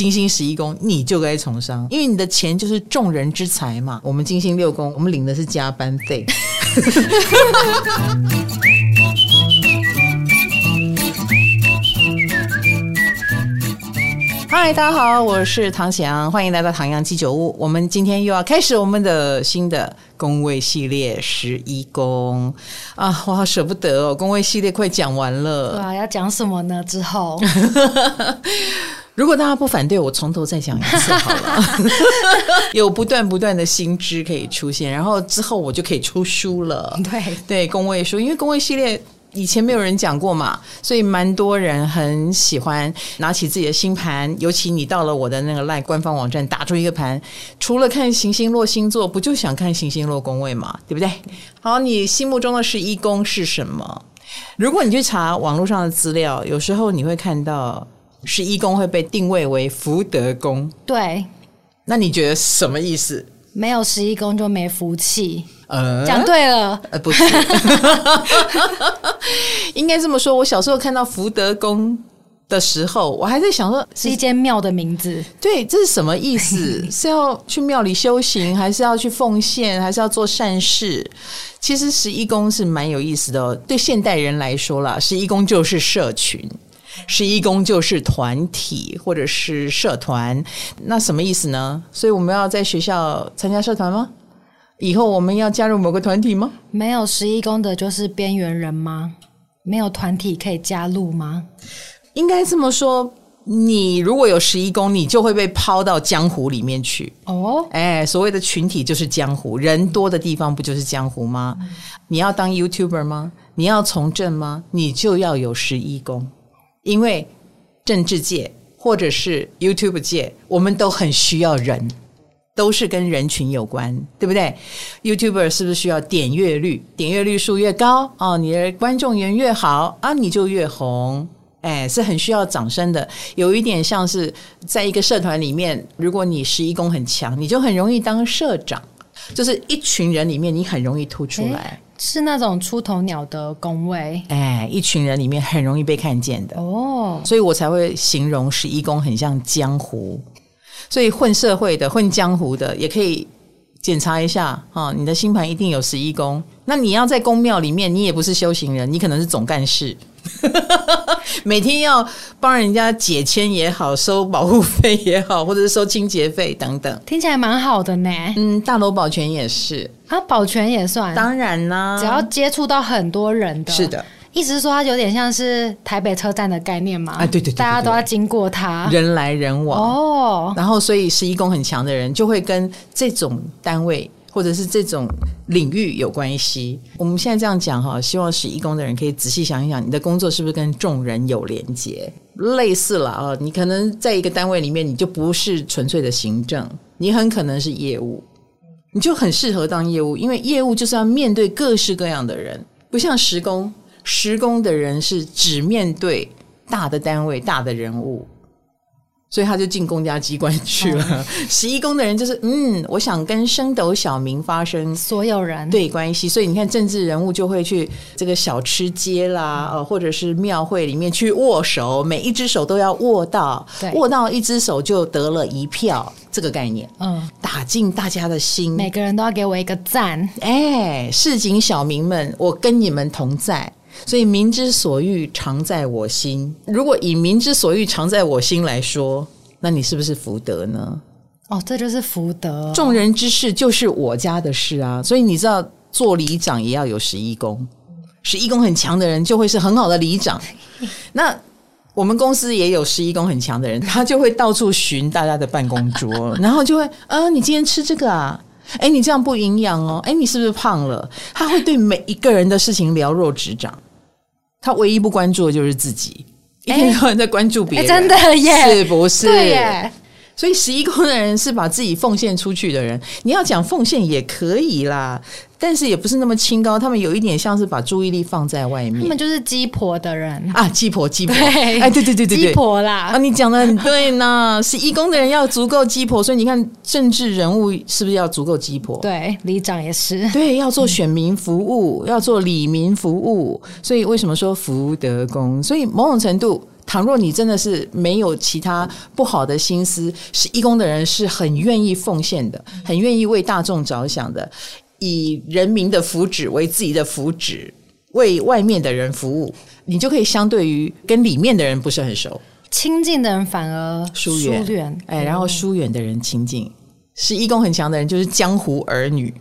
金星十一宫，你就该从商，因为你的钱就是众人之财嘛。我们金星六宫，我们领的是加班费。嗨，大家好，我是唐翔，欢迎来到唐阳鸡酒屋。我们今天又要开始我们的新的宫位系列十一宫啊，我好舍不得哦，宫位系列快讲完了。哇，要讲什么呢？之后，如果大家不反对，我从头再讲一次好了。有不断不断的新知可以出现，然后之后我就可以出书了。对对，宫位书，因为宫位系列。以前没有人讲过嘛，所以蛮多人很喜欢拿起自己的星盘，尤其你到了我的那个 LINE 官方网站，打出一个盘，除了看行星落星座，不就想看行星落宫位嘛，对不对？好，你心目中的十一宫是什么？如果你去查网络上的资料，有时候你会看到十一宫会被定位为福德宫。对，那你觉得什么意思？没有十一宫就没福气。呃，讲对了，呃，不是，应该这么说。我小时候看到福德宫的时候，我还在想说，是一间庙的名字。对，这是什么意思？是要去庙里修行，还是要去奉献，还是要做善事？其实十一宫是蛮有意思的哦。对现代人来说啦，十一宫就是社群，十一宫就是团体或者是社团。那什么意思呢？所以我们要在学校参加社团吗？以后我们要加入某个团体吗？没有十一宫的就是边缘人吗？没有团体可以加入吗？应该这么说，你如果有十一宫，你就会被抛到江湖里面去。哦，哎，所谓的群体就是江湖，人多的地方不就是江湖吗？嗯、你要当 YouTuber 吗？你要从政吗？你就要有十一宫，因为政治界或者是 YouTube 界，我们都很需要人。都是跟人群有关，对不对？YouTuber 是不是需要点阅率？点阅率数越高哦，你的观众缘越好啊，你就越红。哎，是很需要掌声的。有一点像是在一个社团里面，如果你十一宫很强，你就很容易当社长。就是一群人里面，你很容易突出来，是那种出头鸟的工位。哎，一群人里面很容易被看见的哦，所以我才会形容十一宫很像江湖。所以混社会的、混江湖的，也可以检查一下啊，你的星盘一定有十一宫。那你要在宫庙里面，你也不是修行人，你可能是总干事，每天要帮人家解签也好，收保护费也好，或者是收清洁费等等，听起来蛮好的呢。嗯，大楼保全也是啊，保全也算，当然啦，只要接触到很多人的，是的。意思是说，它有点像是台北车站的概念嘛？啊，对对对，对，大家都要经过它，人来人往哦。然后，所以十一宫很强的人，就会跟这种单位或者是这种领域有关系。我们现在这样讲哈，希望十一宫的人可以仔细想一想，你的工作是不是跟众人有连接？类似了啊，你可能在一个单位里面，你就不是纯粹的行政，你很可能是业务，你就很适合当业务，因为业务就是要面对各式各样的人，不像十宫。十宫的人是只面对大的单位、大的人物，所以他就进公家机关去了。十一宫的人就是，嗯，我想跟升斗小民发生所有人。对关系，所以你看政治人物就会去这个小吃街啦，呃，或者是庙会里面去握手，每一只手都要握到，握到一只手就得了一票，这个概念，嗯，打进大家的心，每个人都要给我一个赞，哎，市井小民们，我跟你们同在。所以民之所欲，常在我心。如果以民之所欲，常在我心来说，那你是不是福德呢？哦，这就是福德。众人之事就是我家的事啊。所以你知道，做里长也要有十一宫，十一宫很强的人就会是很好的里长。那我们公司也有十一宫很强的人，他就会到处巡大家的办公桌，然后就会，呃，你今天吃这个啊？哎，你这样不营养哦。哎，你是不是胖了？他会对每一个人的事情了若指掌。他唯一不关注的就是自己，一天到晚在关注别人，真的耶，是不是？对耶。所以十一宫的人是把自己奉献出去的人。你要讲奉献也可以啦。但是也不是那么清高，他们有一点像是把注意力放在外面。他们就是鸡婆的人啊，鸡婆鸡婆，哎，对对对对对，鸡婆啦啊，你讲的很对呢。十一宫的人要足够鸡婆，所以你看政治人物是不是要足够鸡婆？对，里长也是，对，要做选民服务，嗯、要做里民服务。所以为什么说福德宫？所以某种程度。倘若你真的是没有其他不好的心思，是义工的人是很愿意奉献的，很愿意为大众着想的，以人民的福祉为自己的福祉，为外面的人服务，你就可以相对于跟里面的人不是很熟，亲近的人反而疏远，哎，然后疏远的人亲近。是义工很强的人就是江湖儿女，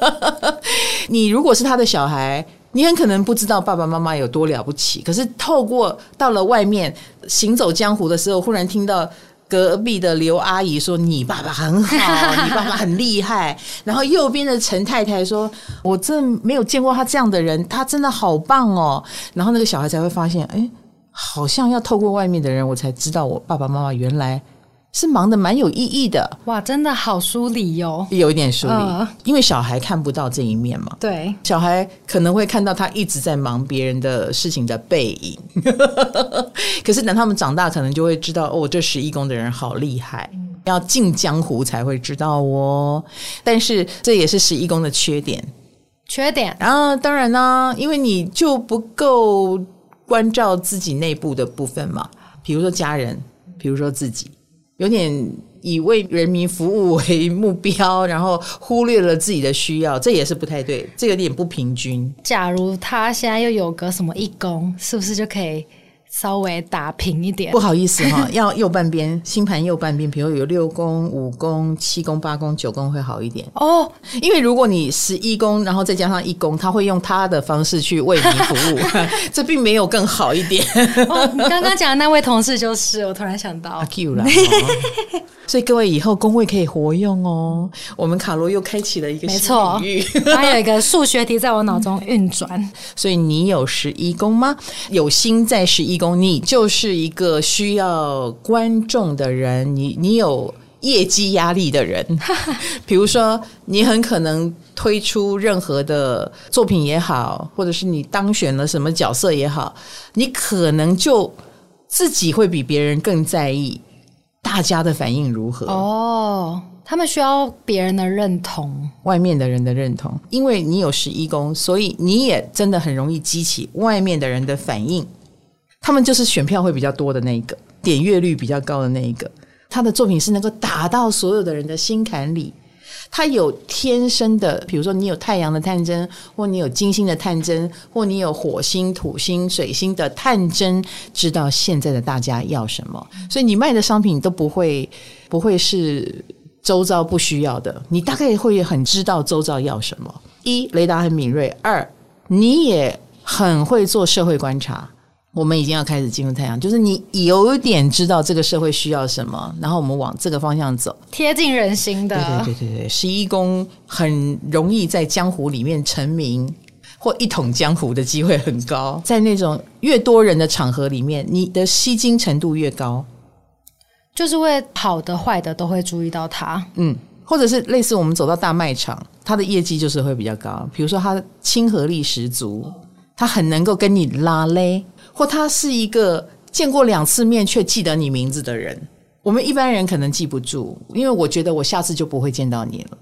你如果是他的小孩。你很可能不知道爸爸妈妈有多了不起，可是透过到了外面行走江湖的时候，忽然听到隔壁的刘阿姨说：“你爸爸很好，你爸爸很厉害。”然后右边的陈太太说：“我真没有见过他这样的人，他真的好棒哦。”然后那个小孩才会发现，哎，好像要透过外面的人，我才知道我爸爸妈妈原来。是忙得蛮有意义的。哇，真的好疏离哟，有一点疏离，呃，因为小孩看不到这一面嘛。对，小孩可能会看到他一直在忙别人的事情的背影，可是等他们长大，可能就会知道哦，这十一宫的人好厉害，嗯，要进江湖才会知道哦。但是这也是十一宫的缺点，缺点。然后当然呢，因为你就不够关照自己内部的部分嘛，比如说家人，比如说自己。有点以为人民服务为目标，然后忽略了自己的需要，这也是不太对，这有点不平均。假如他现在又有个什么义工，是不是就可以？稍微打平一点，不好意思哈，要右半边星盘右半边，比如有六宫、五宫、七宫、八宫、九宫会好一点 哦。因为如果你十一宫，然后再加上一宫，他会用他的方式去为你服务，这并没有更好一点。哦，你刚刚讲的那位同事就是，我突然想到，阿 Q 啦。所以各位以后宫位可以活用哦。我们卡罗又开启了一个新领域，没错，还有一个数学题在我脑中运转。所以你有十一宫吗？有心在十一宫，你就是一个需要观众的人，你你有业绩压力的人。比如说，你很可能推出任何的作品也好，或者是你当选了什么角色也好，你可能就自己会比别人更在意。大家的反应如何？哦，他们需要别人的认同，外面的人的认同，因为你有十一宫，所以你也真的很容易激起外面的人的反应。他们就是选票会比较多的那一个，点阅率比较高的那一个，他的作品是能够打到所有的人的心坎里。他有天生的，比如说你有太阳的探针，或你有金星的探针，或你有火星、土星、水星的探针，知道现在的大家要什么，所以你卖的商品都不会不会是周遭不需要的，你大概会很知道周遭要什么。一，雷达很敏锐；二，你也很会做社会观察。我们已经要开始进入太阳，就是你有点知道这个社会需要什么，然后我们往这个方向走，贴近人心的。对对对对，十一宫很容易在江湖里面成名或一统江湖的机会很高，在那种越多人的场合里面，你的吸睛程度越高，就是会好的坏的都会注意到他。嗯，或者是类似我们走到大卖场，他的业绩就是会比较高，比如说他亲和力十足，他很能够跟你拉勒。或他是一个见过两次面却记得你名字的人，我们一般人可能记不住，因为我觉得我下次就不会见到你了。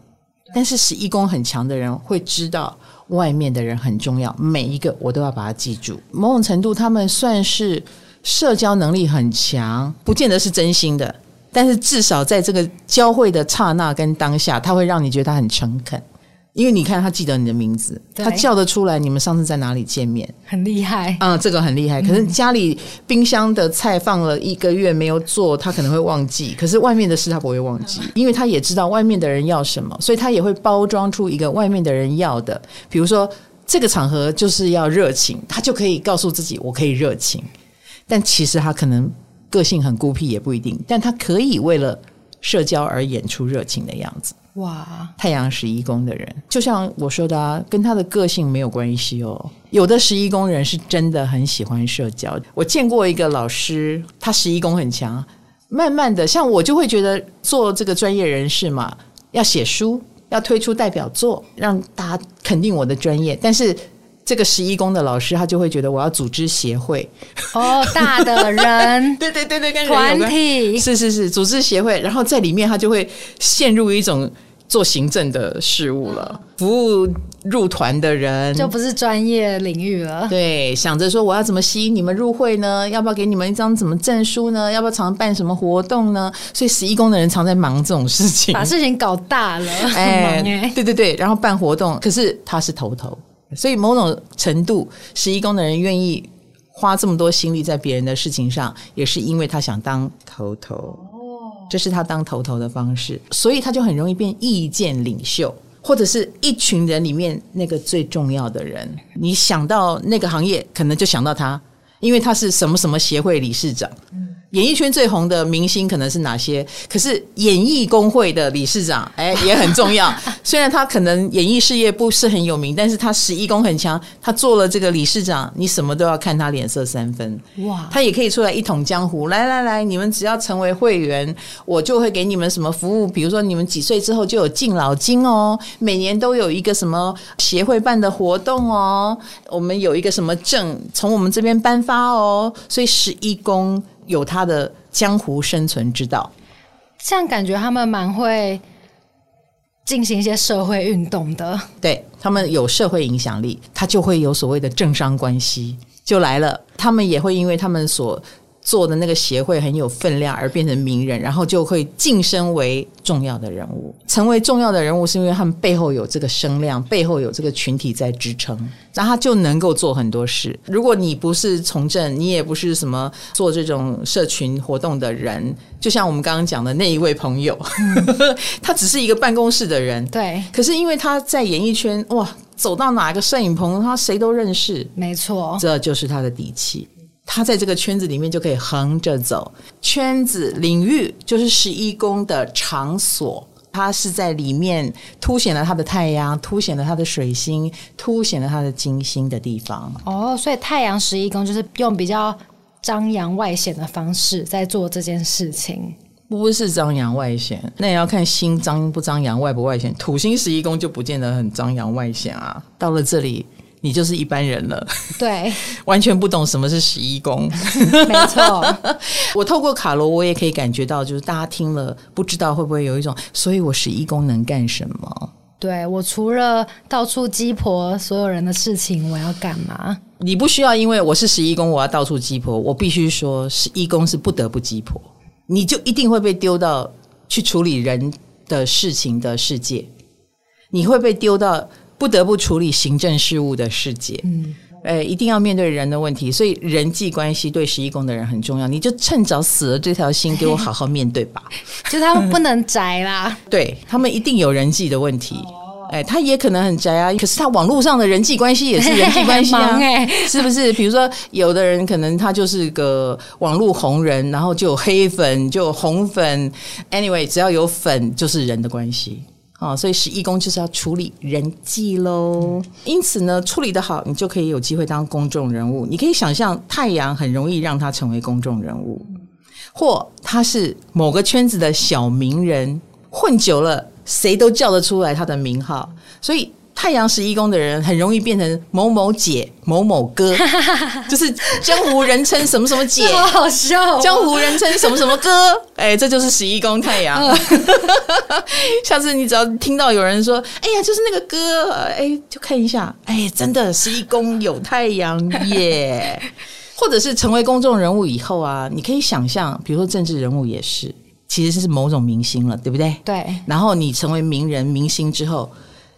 但是十一宫很强的人会知道外面的人很重要，每一个我都要把它记住。某种程度，他们算是社交能力很强，不见得是真心的，但是至少在这个交汇的刹那跟当下，他会让你觉得他很诚恳。因为你看，他记得你的名字，他叫得出来。你们上次在哪里见面？很厉害啊、嗯，这个很厉害。可是家里冰箱的菜放了一个月没有做，他可能会忘记。可是外面的事他不会忘记，因为他也知道外面的人要什么，所以他也会包装出一个外面的人要的。比如说这个场合就是要热情，他就可以告诉自己我可以热情。但其实他可能个性很孤僻，也不一定。但他可以为了社交而演出热情的样子。哇，太阳十一宫的人，就像我说的啊，跟他的个性没有关系哦。有的十一宫人是真的很喜欢社交。我见过一个老师，他十一宫很强，慢慢的，像我就会觉得做这个专业人士嘛，要写书，要推出代表作，让大家肯定我的专业，但是。这个十一宫的老师，他就会觉得我要组织协会哦，大的人，对对对对，跟团体，是是是，组织协会，然后在里面他就会陷入一种做行政的事务了，服务入团的人就不是专业领域了。对，想着说我要怎么吸引你们入会呢？要不要给你们一张什么证书呢？要不要常办什么活动呢？所以十一宫的人常在忙这种事情，把事情搞大了。哎，对对对，然后办活动，可是他是头头，所以某种程度，十一宫的人愿意花这么多心力在别人的事情上，也是因为他想当头头。这是他当头头的方式，所以他就很容易变意见领袖，或者是一群人里面那个最重要的人。你想到那个行业，可能就想到他，因为他是什么什么协会理事长。演艺圈最红的明星可能是哪些？可是演艺工会的理事长，哎，也很重要。虽然他可能演艺事业不是很有名，但是他十一宫很强。他做了这个理事长，你什么都要看他脸色三分。哇，他也可以出来一统江湖。来来来，你们只要成为会员，我就会给你们什么服务。比如说，你们几岁之后就有敬老金哦，每年都有一个什么协会办的活动哦，我们有一个什么证从我们这边颁发哦。所以十一宫。有他的江湖生存之道，这样感觉他们蛮会进行一些社会运动的。对，他们有社会影响力，他就会有所谓的政商关系就来了。他们也会因为他们所做的那个协会很有分量，而变成名人，然后就会晋升为重要的人物。成为重要的人物，是因为他们背后有这个声量，背后有这个群体在支撑，然后他就能够做很多事。如果你不是从政，你也不是什么做这种社群活动的人，就像我们刚刚讲的那一位朋友，嗯、他只是一个办公室的人，对。可是因为他在演艺圈，哇，走到哪个摄影棚，他谁都认识，没错，这就是他的底气。他在这个圈子里面就可以横着走，圈子领域就是十一宫的场所，他是在里面凸显了他的太阳，凸显了他的水星，凸显了他的金星的地方。哦，所以太阳十一宫就是用比较张扬外显的方式在做这件事情，不是张扬外显，那也要看心张不张扬，外不外显。土星十一宫就不见得很张扬外显啊。到了这里。你就是一般人了，对，完全不懂什么是十一宫，没错。我透过卡罗，我也可以感觉到，就是大家听了不知道会不会有一种，所以我十一宫能干什么？对，我除了到处鸡婆所有人的事情，我要干嘛？你不需要，因为我是十一宫，我要到处鸡婆。我必须说，十一宫是不得不鸡婆，你就一定会被丢到去处理人的事情的世界，你会被丢到。不得不处理行政事务的世界，嗯，诶，一定要面对人的问题，所以人际关系对十一宫的人很重要。你就趁早死了这条心，给我好好面对吧。就他们不能宅啦，对他们一定有人际的问题。哎，他也可能很宅啊，可是他网络上的人际关系也是 人际关系啊，是不是？比如说，有的人可能他就是个网络红人，然后就有黑粉，就有红粉。Anyway，只要有粉，就是人的关系。啊、哦，所以十一宫就是要处理人际喽。因此呢，处理得好，你就可以有机会当公众人物。你可以想象，太阳很容易让他成为公众人物，或他是某个圈子的小名人，混久了，谁都叫得出来他的名号。所以。太阳十一宫的人很容易变成某某姐、某某哥，就是江湖人称什么什么姐，好笑哦。江湖人称什么什么哥，哎，这就是十一宫太阳。下次你只要听到有人说：“哎呀，就是那个哥”，哎，就看一下，哎，真的十一宫有太阳耶。或者是成为公众人物以后啊，你可以想象，比如说政治人物也是，其实是某种明星了，对不对？对。然后你成为名人、明星之后。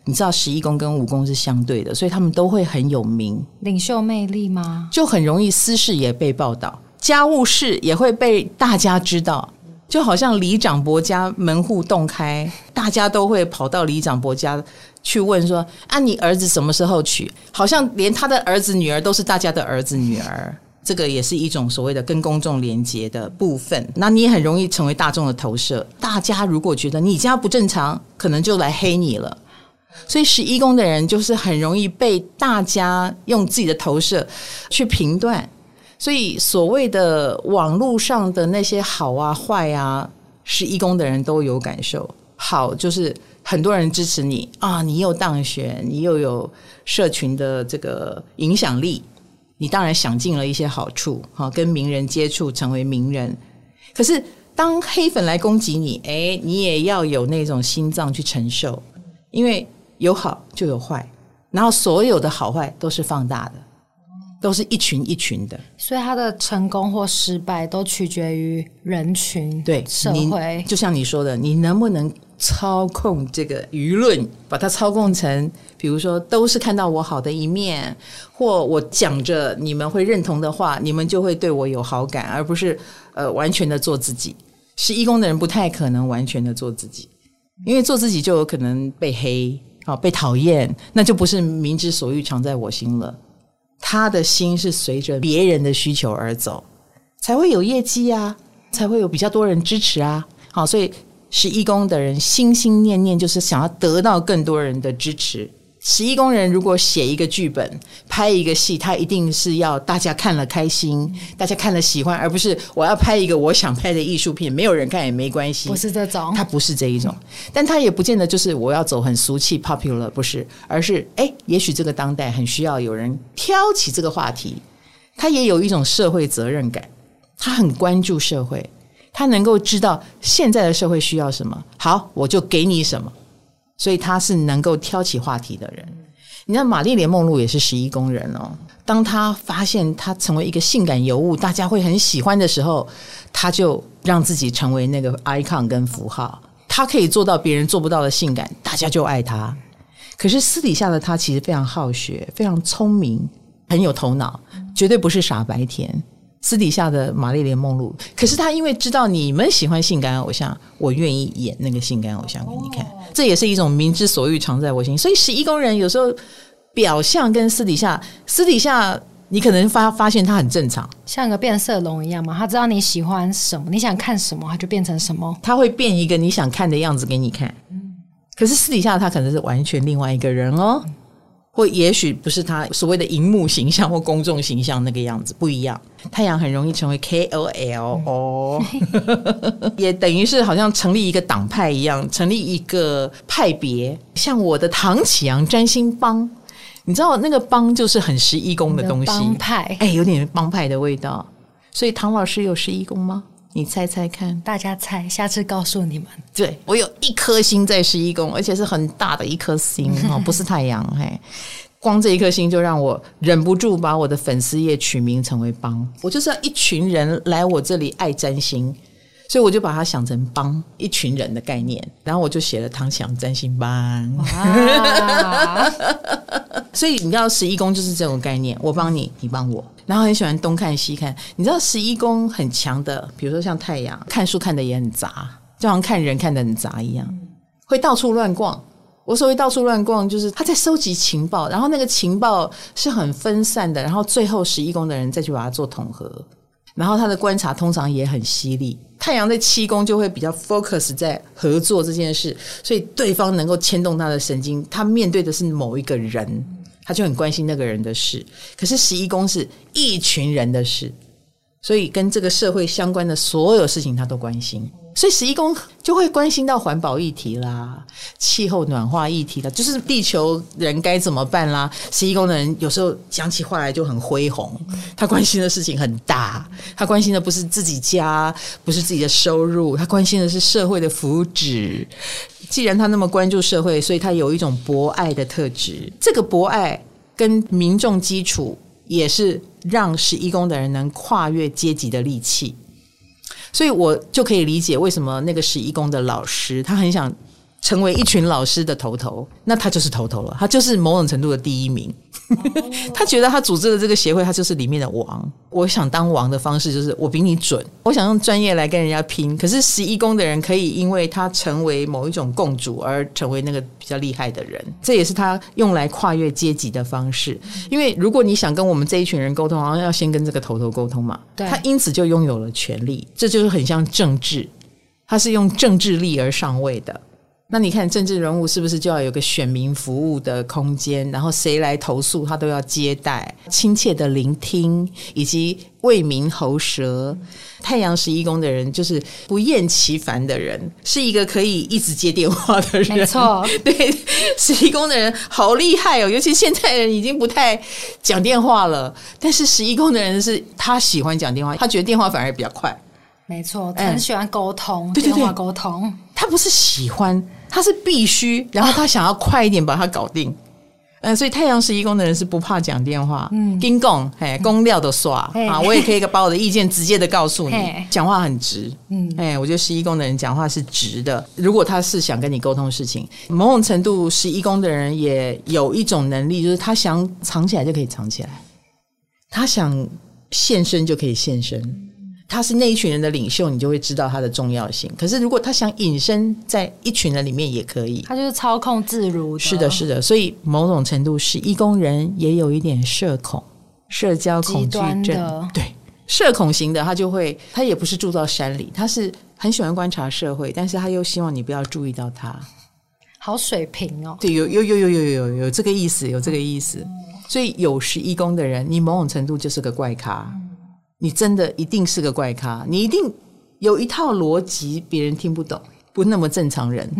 你知道十一宫跟五宫是相对的，所以他们都会很有名，领袖魅力吗？就很容易私事也被报道，家务事也会被大家知道，就好像李长伯家门户洞开，大家都会跑到李长伯家去问说：“啊，你儿子什么时候娶？”好像连他的儿子女儿都是大家的儿子女儿，这个也是一种所谓的跟公众连接的部分。那你也很容易成为大众的投射，大家如果觉得你家不正常，可能就来黑你了。所以十一宫的人就是很容易被大家用自己的投射去评断，所以所谓的网络上的那些好啊坏啊，十一宫的人都有感受。好就是很多人支持你啊，你又当选，你又有社群的这个影响力，你当然享尽了一些好处，哈，跟名人接触成为名人。可是当黑粉来攻击你，哎，你也要有那种心脏去承受，因为有好就有坏，然后所有的好坏都是放大的，都是一群一群的，所以他的成功或失败都取决于人群，对社会。就像你说的，你能不能操控这个舆论，把它操控成，比如说都是看到我好的一面，或我讲着你们会认同的话，你们就会对我有好感，而不是呃完全的做自己。是义工的人不太可能完全的做自己，因为做自己就有可能被黑啊，被讨厌，那就不是民之所欲，常在我心了。他的心是随着别人的需求而走，才会有业绩啊，才会有比较多人支持啊。好，所以是一宫的人心心念念就是想要得到更多人的支持。十一工人如果写一个剧本、拍一个戏，他一定是要大家看了开心，大家看了喜欢，而不是我要拍一个我想拍的艺术片，没有人看也没关系。不是这种，他不是这一种，但他也不见得就是我要走很俗气 popular，不是，而是哎，也许这个当代很需要有人挑起这个话题，他也有一种社会责任感，他很关注社会，他能够知道现在的社会需要什么，好，我就给你什么。所以他是能够挑起话题的人。你知道玛丽莲梦露也是十一宫人哦。当他发现他成为一个性感尤物，大家会很喜欢的时候，他就让自己成为那个 icon 跟符号。他可以做到别人做不到的性感，大家就爱他。可是私底下的他其实非常好学，非常聪明，很有头脑，绝对不是傻白甜。私底下的玛丽莲梦露，可是他因为知道你们喜欢性感偶像，我愿意演那个性感偶像给你看，这也是一种民之所欲，常在我心。所以十一宫人有时候表象跟私底下，私底下你可能发发现他很正常，像个变色龙一样嘛。他知道你喜欢什么，你想看什么，他就变成什么。他会变一个你想看的样子给你看，可是私底下他可能是完全另外一个人哦。或也许不是他所谓的荧幕形象或公众形象那个样子不一样。太阳很容易成为 KOL 哦，也等于是好像成立一个党派一样，成立一个派别。像我的唐启阳占星帮，你知道那个帮就是很十一宫的东西，帮派哎，有点帮派的味道。所以唐老师有十一宫吗？你猜猜看，大家猜，下次告诉你们。对，我有一颗星在十一宫，而且是很大的一颗星 哦，不是太阳。嘿，光这一颗星就让我忍不住把我的粉丝页取名成为“帮”，我就是要一群人来我这里爱占星，所以我就把它想成“帮”一群人的概念，然后我就写了“唐綺阳占星帮”。所以你知道十一宫就是这种概念，我帮你，你帮我。然后很喜欢东看西看，你知道十一宫很强的，比如说像太阳，看书看的也很杂，就好像看人看的很杂一样，会到处乱逛。我所谓到处乱逛，就是他在收集情报，然后那个情报是很分散的，然后最后十一宫的人再去把它做统合，然后他的观察通常也很犀利。太阳在七宫就会比较 focus 在合作这件事，所以对方能够牵动他的神经，他面对的是某一个人。他就很关心那个人的事，可是十一宫是一群人的事，所以跟这个社会相关的所有事情他都关心。所以十一宫就会关心到环保议题啦、气候暖化议题啦，就是地球人该怎么办啦。十一宫的人有时候讲起话来就很恢宏，他关心的事情很大，他关心的不是自己家，不是自己的收入，他关心的是社会的福祉。既然他那么关注社会，所以他有一种博爱的特质。这个博爱跟民众基础，也是让十一宫的人能跨越阶级的利器。所以我就可以理解为什么那个十一宫的老师，他很想成为一群老师的头头，那他就是头头了，他就是某种程度的第一名。他觉得他组织的这个协会，他就是里面的王。我想当王的方式就是我比你准，我想用专业来跟人家拼。可是十一宫的人可以因为他成为某一种共主而成为那个比较厉害的人，这也是他用来跨越阶级的方式。因为如果你想跟我们这一群人沟通，好像要先跟这个头头沟通嘛。对，他因此就拥有了权力，这就是很像政治，他是用政治力而上位的。那你看政治人物是不是就要有个选民服务的空间？然后谁来投诉，他都要接待、亲切的聆听，以及为民喉舌。太阳十一宫的人就是不厌其烦的人，是一个可以一直接电话的人。没错，对，十一宫的人好厉害哦，尤其现在人已经不太讲电话了，但是十一宫的人是他喜欢讲电话，他觉得电话反而比较快。没错，很喜欢沟通，对对对，电话沟通。他不是喜欢，他是必须，然后他想要快一点把它搞定。嗯，所以太阳十一宫的人是不怕讲电话，嗯，跟讲，嘿，公料的耍啊，我也可以把我的意见直接的告诉你，讲话很直，嗯，哎，我觉得十一宫的人讲话是直的。如果他是想跟你沟通事情，某种程度十一宫的人也有一种能力，就是他想藏起来就可以藏起来，他想现身就可以现身。他是那一群人的领袖，你就会知道他的重要性。可是如果他想隐身在一群人里面，也可以。他就是操控自如。是的，是的。所以某种程度，是，义工人也有一点社恐、社交恐惧症。对，社恐型的他就会，他也不是住到山里，他是很喜欢观察社会，但是他又希望你不要注意到他。好水平哦。对，有有有有有有有这个意思，有这个意思。所以有时义工的人，你某种程度就是个怪咖。你真的一定是个怪咖，你一定有一套逻辑，别人听不懂，不那么正常人。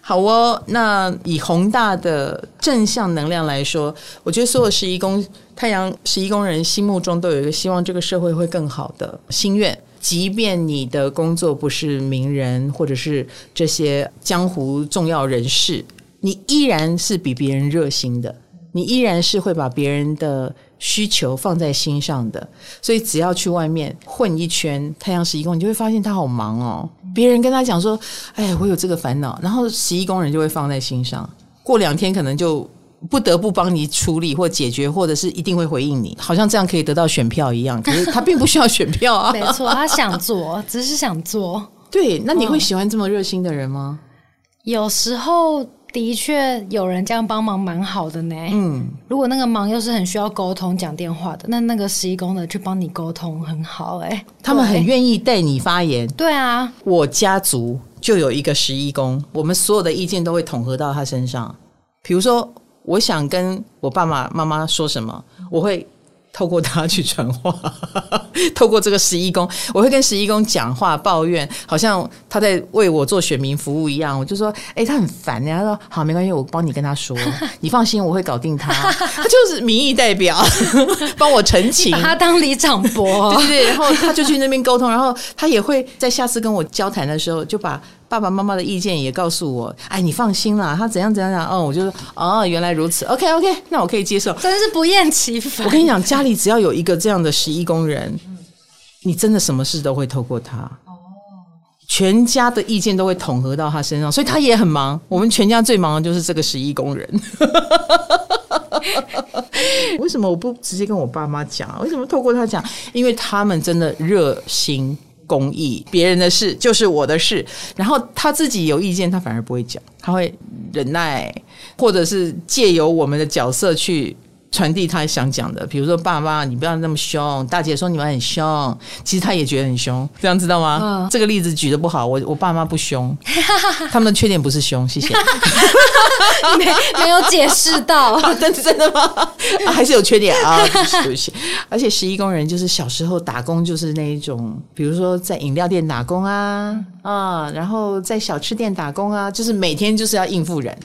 好哦，那以宏大的正向能量来说，我觉得所有十一宫太阳十一宫人心目中都有一个希望这个社会会更好的心愿，即便你的工作不是名人或者是这些江湖重要人士，你依然是比别人热心的，你依然是会把别人的。需求放在心上的，所以只要去外面混一圈，太阳十一宫，你就会发现他好忙哦。别人跟他讲说：“哎，我有这个烦恼。”然后十一宫人就会放在心上，过两天可能就不得不帮你处理或解决，或者是一定会回应你，好像这样可以得到选票一样。可是 他并不需要选票啊，没错，他想做，只是想做。对，那你会喜欢这么热心的人吗？有时候。的确有人这样帮忙蛮好的呢。嗯，如果那个忙又是很需要沟通讲电话的，那那个十一宫的去帮你沟通很好哎，他们很愿意带你发言。对啊，我家族就有一个十一宫，我们所有的意见都会统合到他身上。比如说，我想跟我爸爸妈妈说什么，我会。透过他去传话，透过这个十一宫，我会跟十一宫讲话抱怨，好像他在为我做选民服务一样。我就说，哎、欸，他很烦呀。他说，好，没关系，我帮你跟他说，你放心，我会搞定他。他就是民意代表，帮我澄清，把他当里长伯，对对对。然后他就去那边沟通，然后他也会在下次跟我交谈的时候，就把。爸爸妈妈的意见也告诉我，哎，你放心啦，他怎样怎样讲，哦，我就说，哦，原来如此，OK OK，那我可以接受，真是不厌其烦。我跟你讲，家里只要有一个这样的十一工人，你真的什么事都会透过他，哦，全家的意见都会统合到他身上，所以他也很忙。我们全家最忙的就是这个十一工人。为什么我不直接跟我爸妈讲？为什么透过他讲？因为他们真的热心。公益，别人的事就是我的事。然后他自己有意见，他反而不会讲，他会忍耐，或者是借由我们的角色去。传递他想讲的，比如说爸爸，你不要那么凶。大姐说你们很凶，其实他也觉得很凶，这样知道吗？嗯、这个例子举得不好，我我爸妈不凶，他们的缺点不是凶，谢谢。没没有解释到，真的真的吗？啊、还是有缺点啊？而且十一工人就是小时候打工就是那一种，比如说在饮料店打工啊啊，然后在小吃店打工啊，就是每天就是要应付人。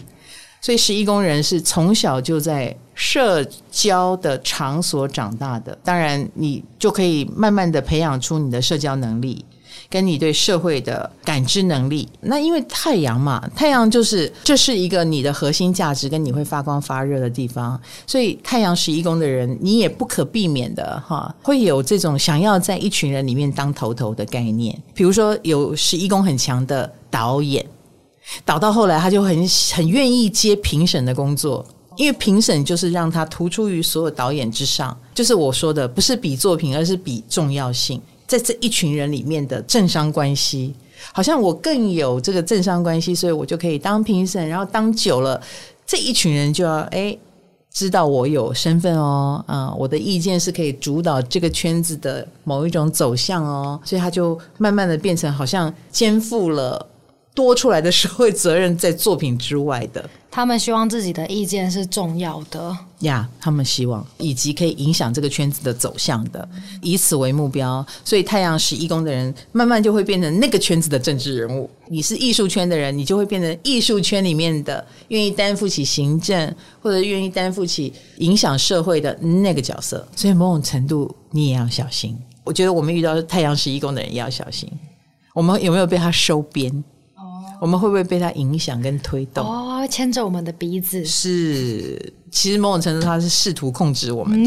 所以十一宫人是从小就在社交的场所长大的，当然你就可以慢慢的培养出你的社交能力，跟你对社会的感知能力。那因为太阳嘛，太阳就是这是一个你的核心价值跟你会发光发热的地方，所以太阳十一宫的人，你也不可避免的哈，会有这种想要在一群人里面当头头的概念。比如说有十一宫很强的导演。导到后来，他就很很愿意接评审的工作，因为评审就是让他突出于所有导演之上。就是我说的，不是比作品，而是比重要性。在这一群人里面的政商关系，好像我更有这个政商关系，所以我就可以当评审。然后当久了，这一群人就要哎知道我有身份哦，啊，我的意见是可以主导这个圈子的某一种走向哦，所以他就慢慢的变成好像肩负了。多出来的社会责任在作品之外的，他们希望自己的意见是重要的呀。Yeah, 他们希望以及可以影响这个圈子的走向的，以此为目标。所以太阳十一宫的人慢慢就会变成那个圈子的政治人物。你是艺术圈的人，你就会变成艺术圈里面的愿意担负起行政或者愿意担负起影响社会的那个角色。所以某种程度你也要小心。我觉得我们遇到太阳十一宫的人也要小心，我们有没有被他收编？哦，我们会不会被它影响跟推动？哦，牵着我们的鼻子。是，其实某种程度他是试图控制我们，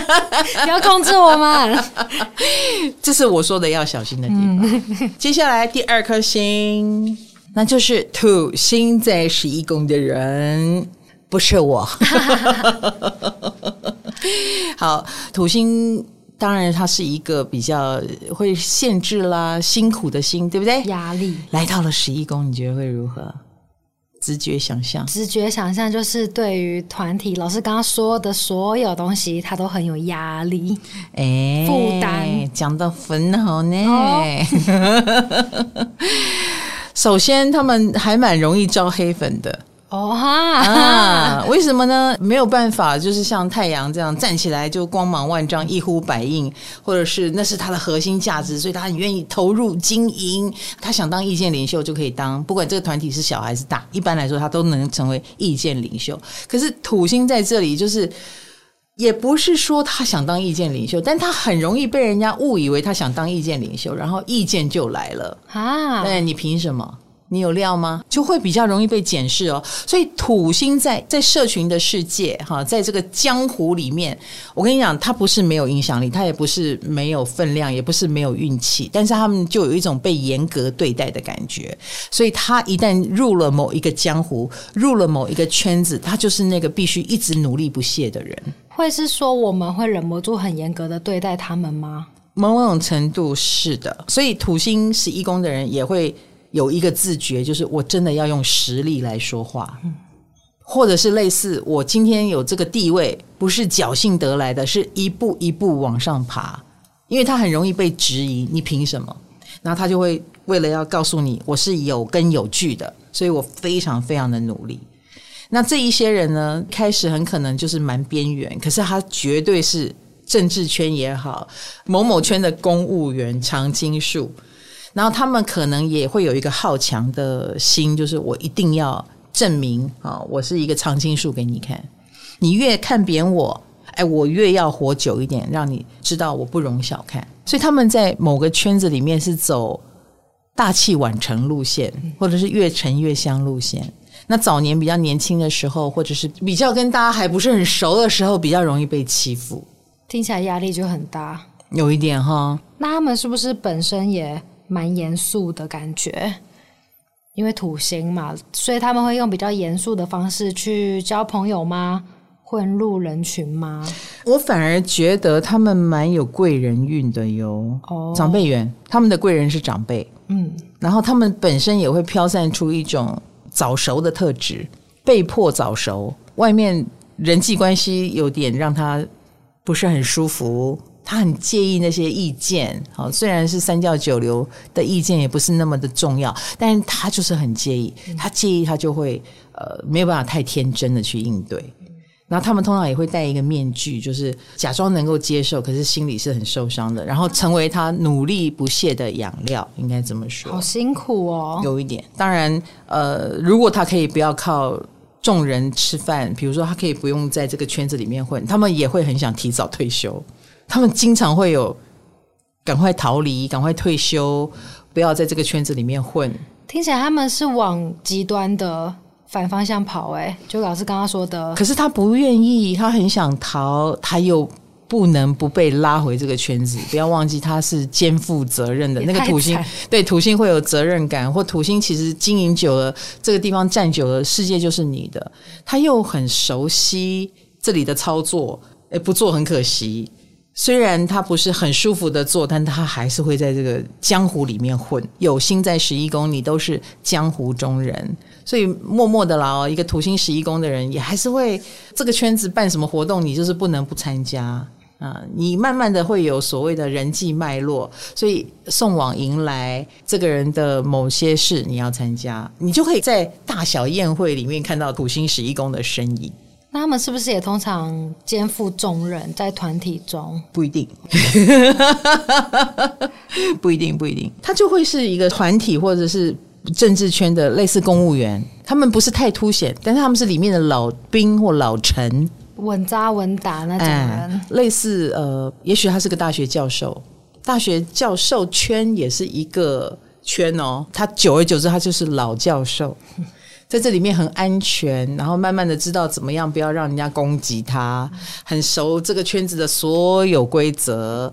不要控制我们。这是我说的要小心的地方。嗯、接下来第二颗星，那就是土星在十一宫的人，不是我。好，土星。当然，它是一个比较会限制啦、辛苦的心，对不对？压力来到了十一宫，你觉得会如何？直觉想象，直觉想象就是对于团体老师刚刚说的所有东西，他都很有压力，哎，负担讲得很好呢。哦、首先，他们还蛮容易招黑粉的。哦哈啊！为什么呢？没有办法，就是像太阳这样站起来就光芒万丈、一呼百应，或者是那是他的核心价值，所以他很愿意投入经营。他想当意见领袖就可以当，不管这个团体是小还是大，一般来说他都能成为意见领袖。可是土星在这里，就是也不是说他想当意见领袖，但他很容易被人家误以为他想当意见领袖，然后意见就来了啊！哎，你凭什么？你有料吗？就会比较容易被检视哦。所以土星在在社群的世界哈，在这个江湖里面，我跟你讲，他不是没有影响力，他也不是没有分量，也不是没有运气，但是他们就有一种被严格对待的感觉。所以他一旦入了某一个江湖，入了某一个圈子，他就是那个必须一直努力不懈的人。会是说我们会忍不住很严格的对待他们吗？某种程度是的。所以土星十一宫的人也会。有一个自觉，就是我真的要用实力来说话，或者是类似我今天有这个地位，不是侥幸得来的，是一步一步往上爬。因为他很容易被质疑，你凭什么？然后他就会为了要告诉你，我是有根有据的，所以我非常非常的努力。那这一些人呢，开始很可能就是蛮边缘，可是他绝对是政治圈也好，某某圈的公务员、常青树。然后他们可能也会有一个好强的心，就是我一定要证明啊，我是一个常青树给你看。你越看扁我，哎，我越要活久一点，让你知道我不容小看。所以他们在某个圈子里面是走大器晚成路线，或者是越沉越香路线。那早年比较年轻的时候，或者是比较跟大家还不是很熟的时候，比较容易被欺负，听起来压力就很大，有一点哈。那他们是不是本身也？蛮严肃的感觉，因为土星嘛，所以他们会用比较严肃的方式去交朋友吗？混入人群吗？我反而觉得他们蛮有贵人运的哟。哦，长辈缘，他们的贵人是长辈。嗯，然后他们本身也会飘散出一种早熟的特质，被迫早熟，外面人际关系有点让他不是很舒服。他很介意那些意见，好，虽然是三教九流的意见也不是那么的重要，但是他就是很介意，他介意他就会呃没有办法太天真的去应对，然后他们通常也会戴一个面具，就是假装能够接受，可是心里是很受伤的，然后成为他努力不懈的养料，应该这么说。好辛苦哦，有一点。当然，呃，如果他可以不要靠众人吃饭，比如说他可以不用在这个圈子里面混，他们也会很想提早退休。他们经常会有赶快逃离、赶快退休，不要在这个圈子里面混。听起来他们是往极端的反方向跑，哎，就老师刚刚说的。可是他不愿意，他很想逃，他又不能不被拉回这个圈子。不要忘记，他是肩负责任的那个土星，对土星会有责任感，或土星其实经营久了，这个地方站久了，世界就是你的。他又很熟悉这里的操作，哎，不做很可惜。虽然他不是很舒服的做，但他还是会在这个江湖里面混。有心在十一宫，你都是江湖中人，所以默默的啦，一个土星十一宫的人，也还是会这个圈子办什么活动，你就是不能不参加啊。你慢慢的会有所谓的人际脉络，所以送往迎来这个人的某些事，你要参加，你就可以在大小宴会里面看到土星十一宫的身影。那他们是不是也通常肩负重任在团体中？不一定，不一定，不一定。他就会是一个团体或者是政治圈的类似公务员，他们不是太凸显，但是他们是里面的老兵或老臣，稳扎稳打那种类似呃，也许他是个大学教授，大学教授圈也是一个圈哦。他久而久之，他就是老教授，在这里面很安全，然后慢慢的知道怎么样不要让人家攻击他，很熟这个圈子的所有规则。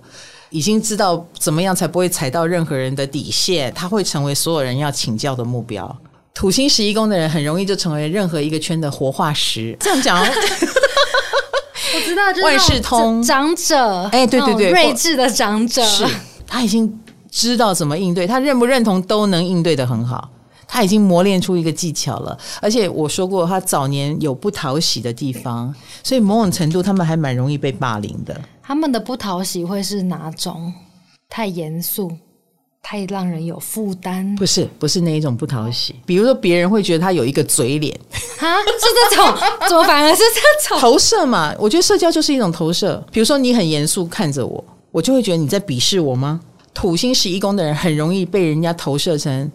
已经知道怎么样才不会踩到任何人的底线，他会成为所有人要请教的目标。土星十一宫的人很容易就成为任何一个圈的活化石。这样讲，哦我知道，就是万事通长者，哎，对对对，睿智的长者，是他已经知道怎么应对，他认不认同都能应对的很好。他已经磨练出一个技巧了，而且我说过，他早年有不讨喜的地方，所以某种程度他们还蛮容易被霸凌的。他们的不讨喜会是哪种？太严肃，太让人有负担？不是，不是那一种不讨喜。比如说，别人会觉得他有一个嘴脸，啊，是这种，怎么反而是这种投射嘛？我觉得社交就是一种投射。比如说，你很严肃看着我，我就会觉得你在鄙视我吗？土星十一宫的人很容易被人家投射成。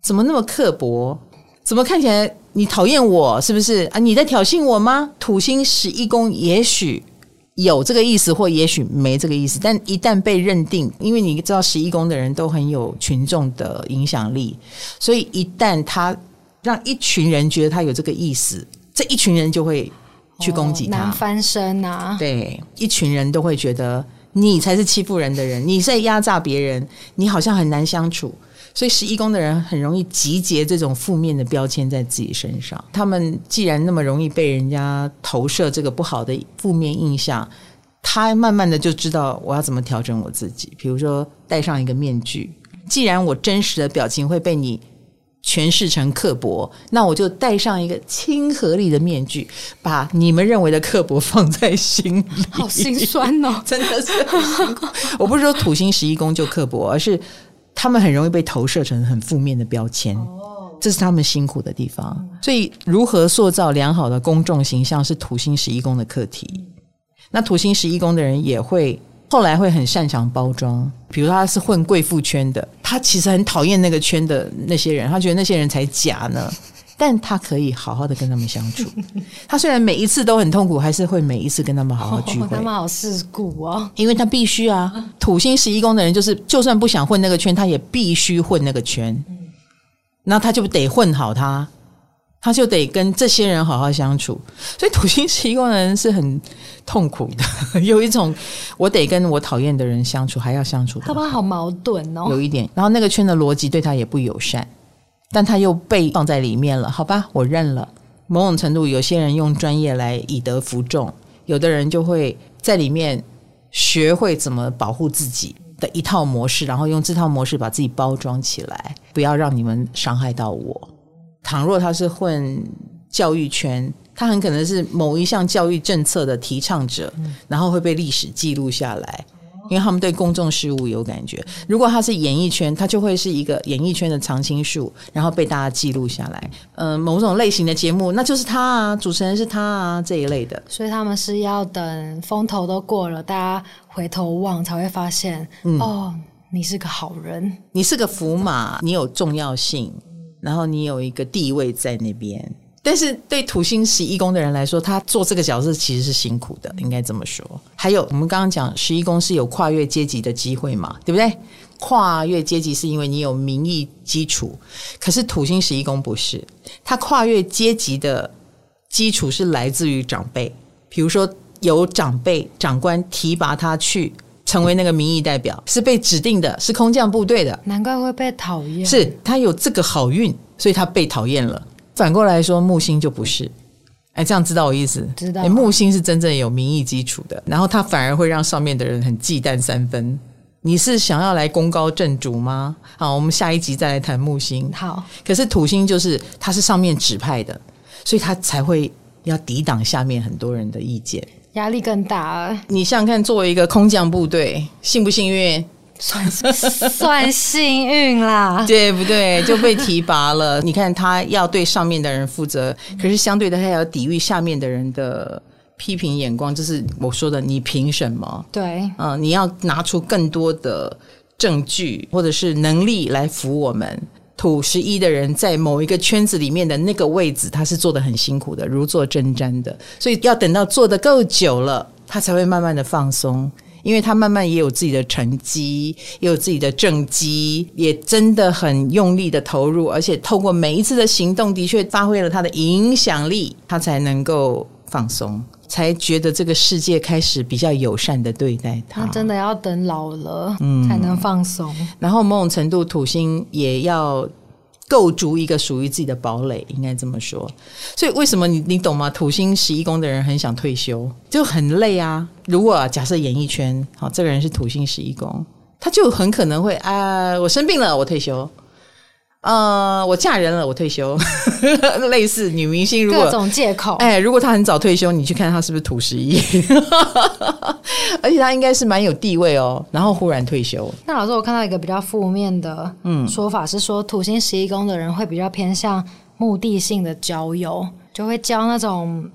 怎么那么刻薄？怎么看起来你讨厌我？是不是啊？你在挑衅我吗？土星十一宫也许有这个意思，或也许没这个意思。但一旦被认定，因为你知道十一宫的人都很有群众的影响力，所以一旦他让一群人觉得他有这个意思，这一群人就会去攻击他，难翻身啊！对，一群人都会觉得你才是欺负人的人，你在压榨别人，你好像很难相处。所以十一宫的人很容易集结这种负面的标签在自己身上。他们既然那么容易被人家投射这个不好的负面印象，他慢慢的就知道我要怎么调整我自己。比如说戴上一个面具，既然我真实的表情会被你诠释成刻薄，那我就戴上一个亲和力的面具，把你们认为的刻薄放在心里。好心酸哦，真的是很辛苦。我不是说土星十一宫就刻薄，而是。他们很容易被投射成很负面的标签，这是他们辛苦的地方。所以，如何塑造良好的公众形象是土星十一宫的课题。那土星十一宫的人也会后来会很擅长包装，比如他是混贵妇圈的，他其实很讨厌那个圈的那些人，他觉得那些人才假呢。但他可以好好的跟他们相处。他虽然每一次都很痛苦，还是会每一次跟他们好好聚会。哦、他们好世故哦，因为他必须啊。土星十一宫的人就是，就算不想混那个圈，他也必须混那个圈。那他就得混好他，他就得跟这些人好好相处。所以土星十一宫的人是很痛苦的，有一种我得跟我讨厌的人相处，还要相处。他们好矛盾哦，有一点。然后那个圈的逻辑对他也不友善。但他又被放在里面了，好吧，我认了。某种程度，有些人用专业来以德服众，有的人就会在里面学会怎么保护自己的一套模式，然后用这套模式把自己包装起来，不要让你们伤害到我。倘若他是混教育圈，他很可能是某一项教育政策的提倡者，然后会被历史记录下来。因为他们对公众事务有感觉，如果他是演艺圈，他就会是一个演艺圈的常青树，然后被大家记录下来。嗯、呃，某种类型的节目，那就是他啊，主持人是他啊这一类的。所以他们是要等风头都过了，大家回头望才会发现，嗯、哦，你是个好人，你是个福马，你有重要性，然后你有一个地位在那边。但是对土星十一宫的人来说，他做这个角色其实是辛苦的，应该这么说。还有，我们刚刚讲十一宫是有跨越阶级的机会嘛，对不对？跨越阶级是因为你有民意基础，可是土星十一宫不是，他跨越阶级的基础是来自于长辈，比如说有长辈长官提拔他去成为那个民意代表，是被指定的，是空降部队的，难怪会被讨厌。是他有这个好运，所以他被讨厌了。反过来说，木星就不是，哎，这样知道我意思？知道。哎，木星是真正有民意基础的，然后它反而会让上面的人很忌惮三分。你是想要来功高震主吗？好，我们下一集再来谈木星。好。可是土星就是它是上面指派的，所以它才会要抵挡下面很多人的意见，压力更大。你想想看，作为一个空降部队，幸不幸运？算算幸运啦，对不对？就被提拔了。你看他要对上面的人负责，可是相对的他要抵御下面的人的批评眼光。就是我说的，你凭什么？对，嗯，你要拿出更多的证据或者是能力来服我们。土十一的人在某一个圈子里面的那个位置，他是做得很辛苦的，如坐针毡的。所以要等到做得够久了，他才会慢慢的放松。因为他慢慢也有自己的成绩，也有自己的政绩，也真的很用力的投入，而且透过每一次的行动，的确发挥了他的影响力，他才能够放松，才觉得这个世界开始比较友善的对待他。他真的要等老了，嗯，才能放松。然后某种程度，土星也要。构筑一个属于自己的堡垒，应该这么说。所以为什么你你懂吗？土星十一宫的人很想退休，就很累啊。如果假设演艺圈，好，这个人是土星十一宫，他就很可能会啊，我生病了，我退休。呃，我嫁人了，我退休。类似女明星，如果各种借口，哎，如果她很早退休，你去看她是不是土十一？而且她应该是蛮有地位哦，然后忽然退休。那老师，我看到一个比较负面的嗯说法是说，土星十一宫的人会比较偏向目的性的交友，就会交那种。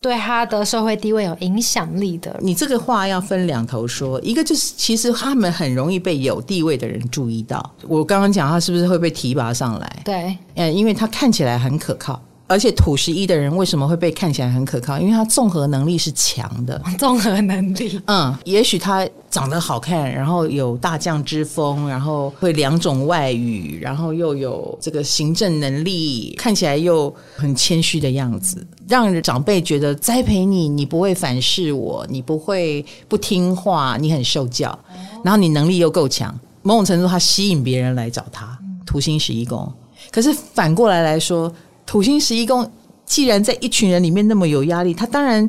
对他的社会地位有影响力的，你这个话要分两头说。一个就是，其实他们很容易被有地位的人注意到。我刚刚讲他是不是会被提拔上来？对，嗯，因为他看起来很可靠。而且土十一的人为什么会被看起来很可靠？因为他综合能力是强的。综合能力，嗯，也许他长得好看，然后有大将之风，然后会两种外语，然后又有这个行政能力，看起来又很谦虚的样子，让长辈觉得栽培你，你不会反噬我，你不会不听话，你很受教，然后你能力又够强，某种程度他吸引别人来找他。土星十一宫，可是反过来来说。土星十一宫，既然在一群人里面那么有压力，他当然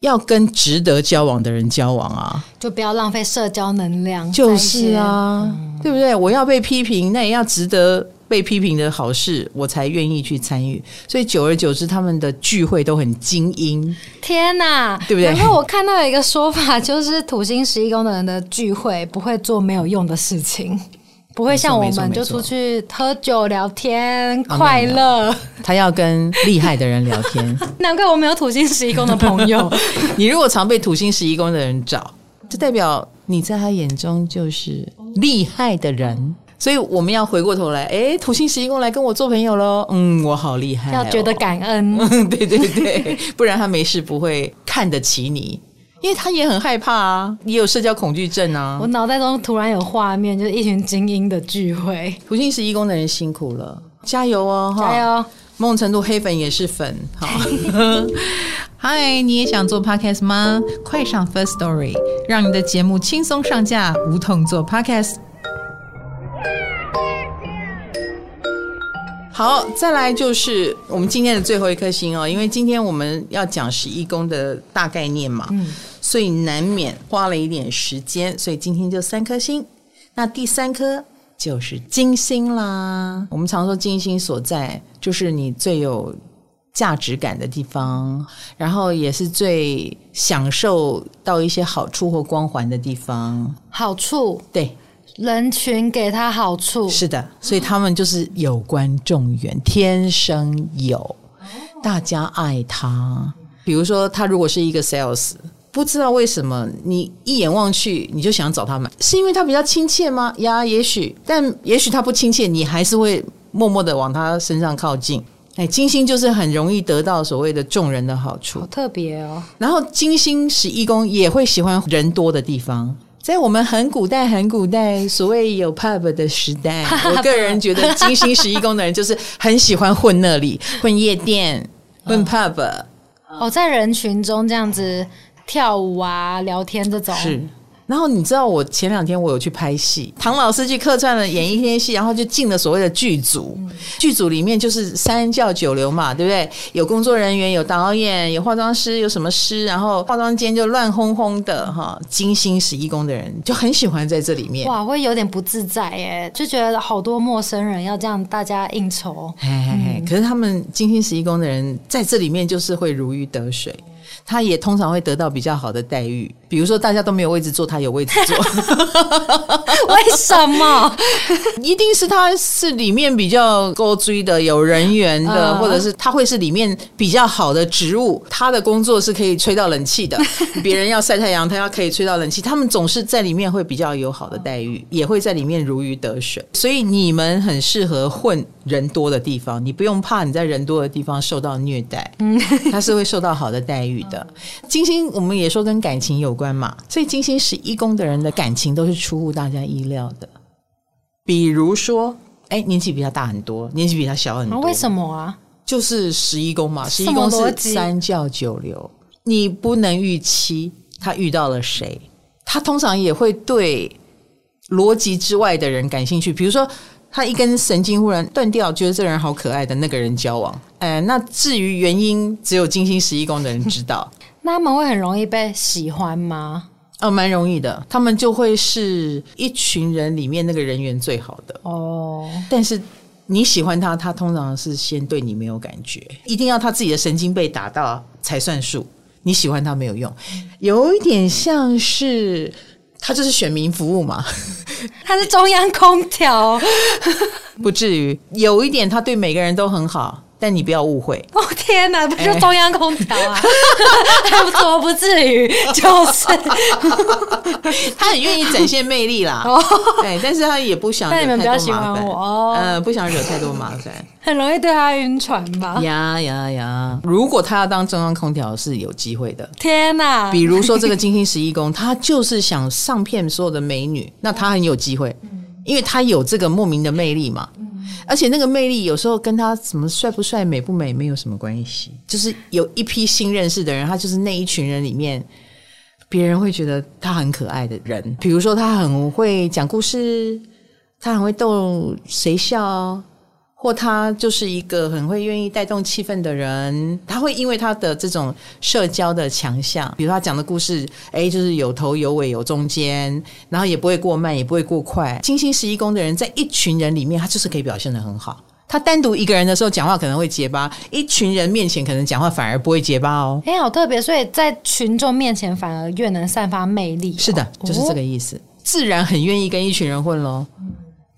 要跟值得交往的人交往啊，就不要浪费社交能量。就是啊，嗯、对不对？我要被批评，那也要值得被批评的好事，我才愿意去参与。所以久而久之，他们的聚会都很精英。天哪，对不对？然后我看到有一个说法，就是土星十一宫的人的聚会不会做没有用的事情。不会像我们就出去喝酒聊天快乐，他要跟厉害的人聊天。难怪我没有土星十一宫的朋友。你如果常被土星十一宫的人找，就代表你在他眼中就是厉害的人。所以我们要回过头来，哎，土星十一宫来跟我做朋友喽。嗯，我好厉害哦，要觉得感恩。嗯，对对对，不然他没事不会看得起你。因为他也很害怕啊，也有社交恐惧症啊。我脑袋中突然有画面，就是一群精英的聚会。途径十一工的人辛苦了，加油哦！加油！某种程度黑粉也是粉。好，嗨，你也想做 podcast 吗？快上 First Story，让你的节目轻松上架，无痛做 podcast。好，再来就是我们今天的最后一颗星哦，因为今天我们要讲十一宫的大概念嘛，嗯，所以难免花了一点时间，所以今天就三颗星。那第三颗就是金星啦。我们常说金星所在，就是你最有价值感的地方，然后也是最享受到一些好处或光环的地方。好处，对。人群给他好处，是的，所以他们就是有观众缘，天生有，大家爱他。比如说，他如果是一个 sales，不知道为什么你一眼望去你就想找他买，是因为他比较亲切吗？呀，也许，但也许他不亲切，你还是会默默的往他身上靠近。哎，金星就是很容易得到所谓的众人的好处，好特别哦。然后金星十一宫也会喜欢人多的地方。在我们很古代、很古代，所谓有 pub 的时代，我个人觉得金星十一宫的人就是很喜欢混那里，混夜店、混 pub。哦，在人群中这样子跳舞啊、聊天这种。是。然后你知道我前两天我有去拍戏，唐老师去客串了演一天戏，然后就进了所谓的剧组。剧组里面就是三教九流嘛，对不对？有工作人员，有导演，有化妆师，有什么师，然后化妆间就乱哄哄的哈。金星十一宫的人就很喜欢在这里面。哇，会有点不自在耶，就觉得好多陌生人要这样大家应酬。嘿嘿嘿，嗯，可是他们金星十一宫的人在这里面就是会如鱼得水。他也通常会得到比较好的待遇，比如说大家都没有位置坐，他有位置坐。为什么？一定是他是里面比较高追的、有人缘的，或者是他会是里面比较好的职务。他的工作是可以吹到冷气的，别人要晒太阳，他要可以吹到冷气。他们总是在里面会比较有好的待遇，也会在里面如鱼得水。所以你们很适合混人多的地方，你不用怕你在人多的地方受到虐待，嗯他是会受到好的待遇的。金星我们也说跟感情有关嘛，所以金星十一宫的人的感情都是出乎大家意料的。比如说，哎，年纪比他大很多，年纪比他小很多，为什么啊？就是十一宫嘛，十一宫是三教九流，你不能预期他遇到了谁，他通常也会对逻辑之外的人感兴趣。比如说，他一根神经忽然断掉，觉得这个人好可爱的那个人交往，哎，那至于原因，只有金星十一宫的人知道。那他们会很容易被喜欢吗？哦，蛮容易的，他们就会是一群人里面那个人缘最好的哦。但是你喜欢他，他通常是先对你没有感觉，一定要他自己的神经被打到才算数。你喜欢他没有用，有一点像是他就是选民服务嘛，他是中央空调，不至于。有一点他对每个人都很好。但你不要误会哦！天哪，不就中央空调啊？还不怎么不至于，就是 他很愿意展现魅力啦。哎，但是他也不想惹太多麻烦。但你们比较喜欢我哦，嗯，不想惹太多麻烦，很容易对他晕船吧？呀呀呀！如果他要当中央空调，是有机会的。天哪！比如说这个金星十一宫，他就是想上骗所有的美女，那他很有机会，因为他有这个莫名的魅力嘛。而且那个魅力有时候跟他什么帅不帅、美不美没有什么关系，就是有一批新认识的人，他就是那一群人里面，别人会觉得他很可爱的人。比如说他很会讲故事，他很会逗谁笑。或他就是一个很会愿意带动气氛的人，他会因为他的这种社交的强项，比如他讲的故事，诶，就是有头有尾有中间，然后也不会过慢，也不会过快。金星十一宫的人在一群人里面，他就是可以表现的很好。他单独一个人的时候讲话可能会结巴，一群人面前可能讲话反而不会结巴哦。诶，好特别，所以在群众面前反而越能散发魅力哦。是的，就是这个意思，自然很愿意跟一群人混喽。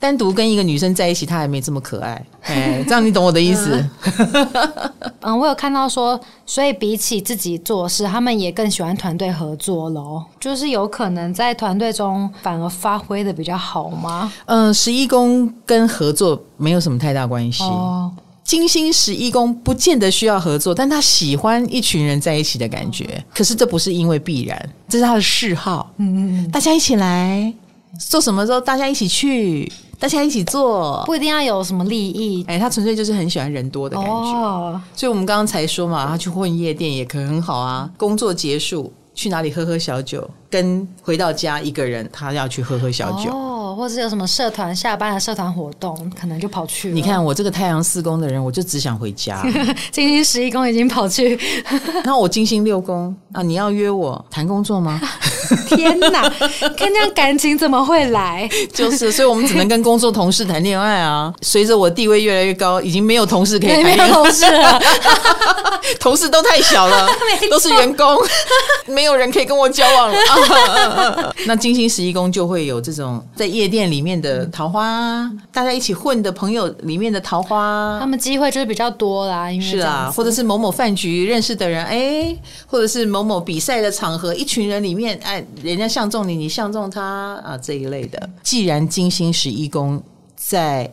单独跟一个女生在一起，她还没这么可爱。哎，这样你懂我的意思？嗯，我有看到说，所以比起自己做事，他们也更喜欢团队合作喽。就是有可能在团队中反而发挥的比较好吗？嗯，十一宫跟合作没有什么太大关系。哦，金星十一宫不见得需要合作，但他喜欢一群人在一起的感觉。可是这不是因为必然，这是他的嗜好。嗯嗯嗯，大家一起来做什么时候，大家一起去。大家一起做，不一定要有什么利益。哎，他纯粹就是很喜欢人多的感觉。哦，所以我们刚刚才说嘛，他去混夜店也可很好啊。工作结束去哪里喝喝小酒，跟回到家一个人，他要去喝喝小酒。哦或者是有什么社团下班的社团活动，可能就跑去。你看我这个太阳四宫的人，我就只想回家。金星十一宫已经跑去，那我金星六宫啊，你要约我谈工作吗？天哪，看这样感情怎么会来？就是，所以我们只能跟工作同事谈恋爱啊。随着我地位越来越高，已经没有同事可以谈恋爱，没有同事了，同事都太小了，都是员工，没有人可以跟我交往了。那金星十一宫就会有这种在夜店里面的桃花，嗯、大家一起混的朋友里面的桃花，他们机会就是比较多啦。因为是啊，或者是某某饭局认识的人，哎，或者是某某比赛的场合，一群人里面，哎，人家相中你，你相中他啊，这一类的。既然金星十一宫在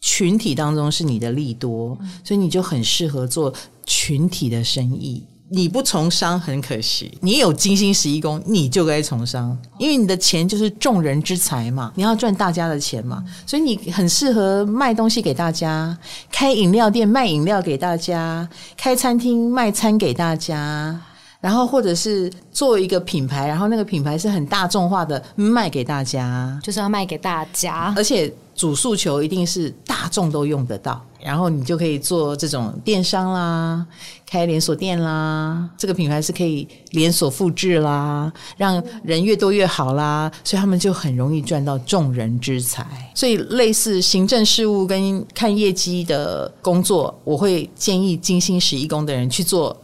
群体当中是你的利多，所以你就很适合做群体的生意。你不从商很可惜，你有金星十一宫，你就该从商，因为你的钱就是众人之财嘛，你要赚大家的钱嘛，所以你很适合卖东西给大家，开饮料店卖饮料给大家，开餐厅卖餐给大家，然后或者是做一个品牌，然后那个品牌是很大众化的卖给大家，就是要卖给大家，而且主诉求一定是大众都用得到。然后你就可以做这种电商啦，开连锁店啦，这个品牌是可以连锁复制啦，让人越多越好啦，所以他们就很容易赚到众人之财。所以类似行政事务跟看业绩的工作，我会建议金星十一宫的人去做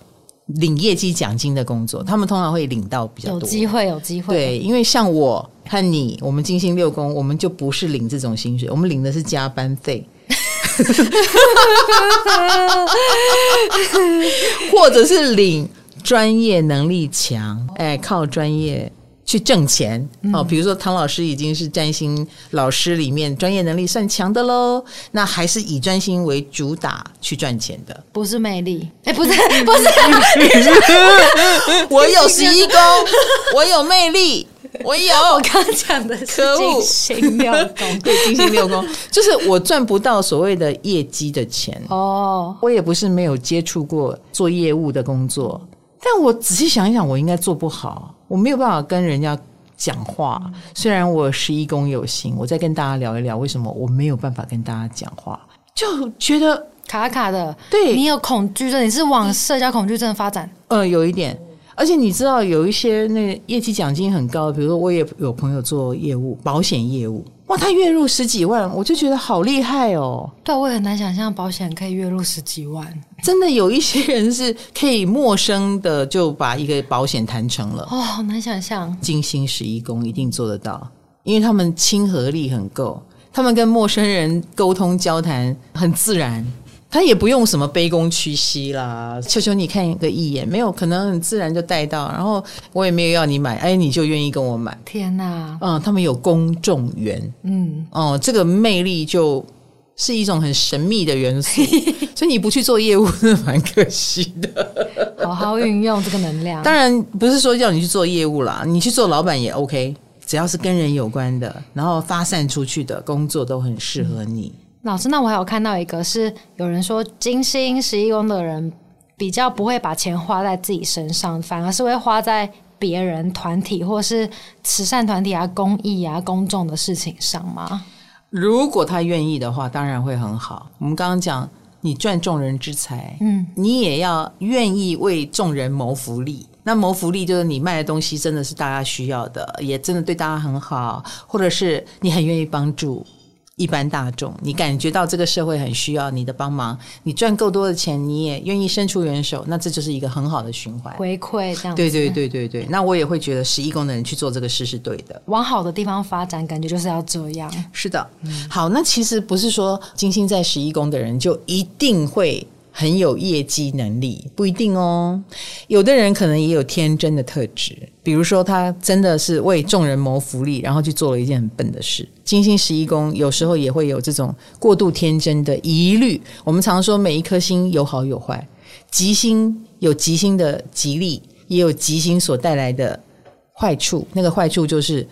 领业绩奖金的工作，他们通常会领到比较多。有机会，有机会。对，因为像我和你，我们金星六宫，我们就不是领这种薪水，我们领的是加班费，或者是领专业能力强，哎，靠专业。去挣钱。哦，比如说唐老师已经是占星老师里面专业能力算强的喽，那还是以专心为主打去赚钱的，不是魅力，哎，不是 不是，我有十一宫，我有魅力，我有，我刚讲的是金星六宫，对，金星六宫。就是我赚不到所谓的业绩的钱。哦，我也不是没有接触过做业务的工作，但我仔细想一想，我应该做不好。我没有办法跟人家讲话，虽然我十一宫有星，我再跟大家聊一聊为什么我没有办法跟大家讲话，就觉得卡卡的。对，你有恐惧症，你是往社交恐惧症发展？呃，有一点。而且你知道，有一些那个业绩奖金很高，比如说我也有朋友做业务，保险业务。哇，他月入十几万，我就觉得好厉害哦。对，我也很难想象保险可以月入十几万。真的有一些人是可以陌生的就把一个保险谈成了。哦，好难想象。金星十一宫一定做得到，因为他们亲和力很够，他们跟陌生人沟通交谈很自然。他也不用什么卑躬屈膝啦，求求你看一个一眼，没有可能很自然就带到，然后我也没有要你买，哎，你就愿意跟我买。天哪，嗯，他们有公众缘，嗯，哦，这个魅力就是一种很神秘的元素，所以你不去做业务，真的蛮可惜的。好好运用这个能量，当然不是说叫你去做业务啦，你去做老板也 OK，只要是跟人有关的，然后发散出去的工作都很适合你。嗯老师，那我还有看到一个是有人说金星十一宫的人比较不会把钱花在自己身上，反而是会花在别人团体或是慈善团体啊、公益啊、公众的事情上吗？如果他愿意的话，当然会很好。我们刚刚讲，你赚众人之财，嗯，你也要愿意为众人谋福利。那谋福利就是你卖的东西真的是大家需要的，也真的对大家很好，或者是你很愿意帮助。一般大众，你感觉到这个社会很需要你的帮忙，你赚够多的钱，你也愿意伸出援手，那这就是一个很好的循环回馈，这样子。对对对对对，那我也会觉得十一宫的人去做这个事是对的，往好的地方发展，感觉就是要这样。是的，嗯、好，那其实不是说金星在十一宫的人就一定会。很有业绩能力，不一定哦。有的人可能也有天真的特质，比如说他真的是为众人谋福利，然后去做了一件很笨的事。金星十一宫有时候也会有这种过度天真的疑虑。我们常说每一颗星有好有坏，吉星有吉星的吉利，也有吉星所带来的坏处。那个坏处就是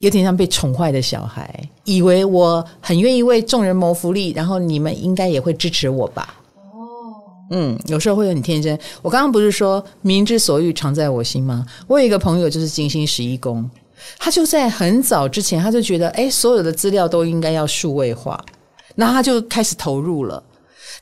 有点像被宠坏的小孩，以为我很愿意为众人谋福利，然后你们应该也会支持我吧。嗯，有时候会很天真。我刚刚不是说“民之所欲，常在我心”吗？我有一个朋友就是金星十一宫，他就在很早之前，他就觉得，哎，所有的资料都应该要数位化，那他就开始投入了。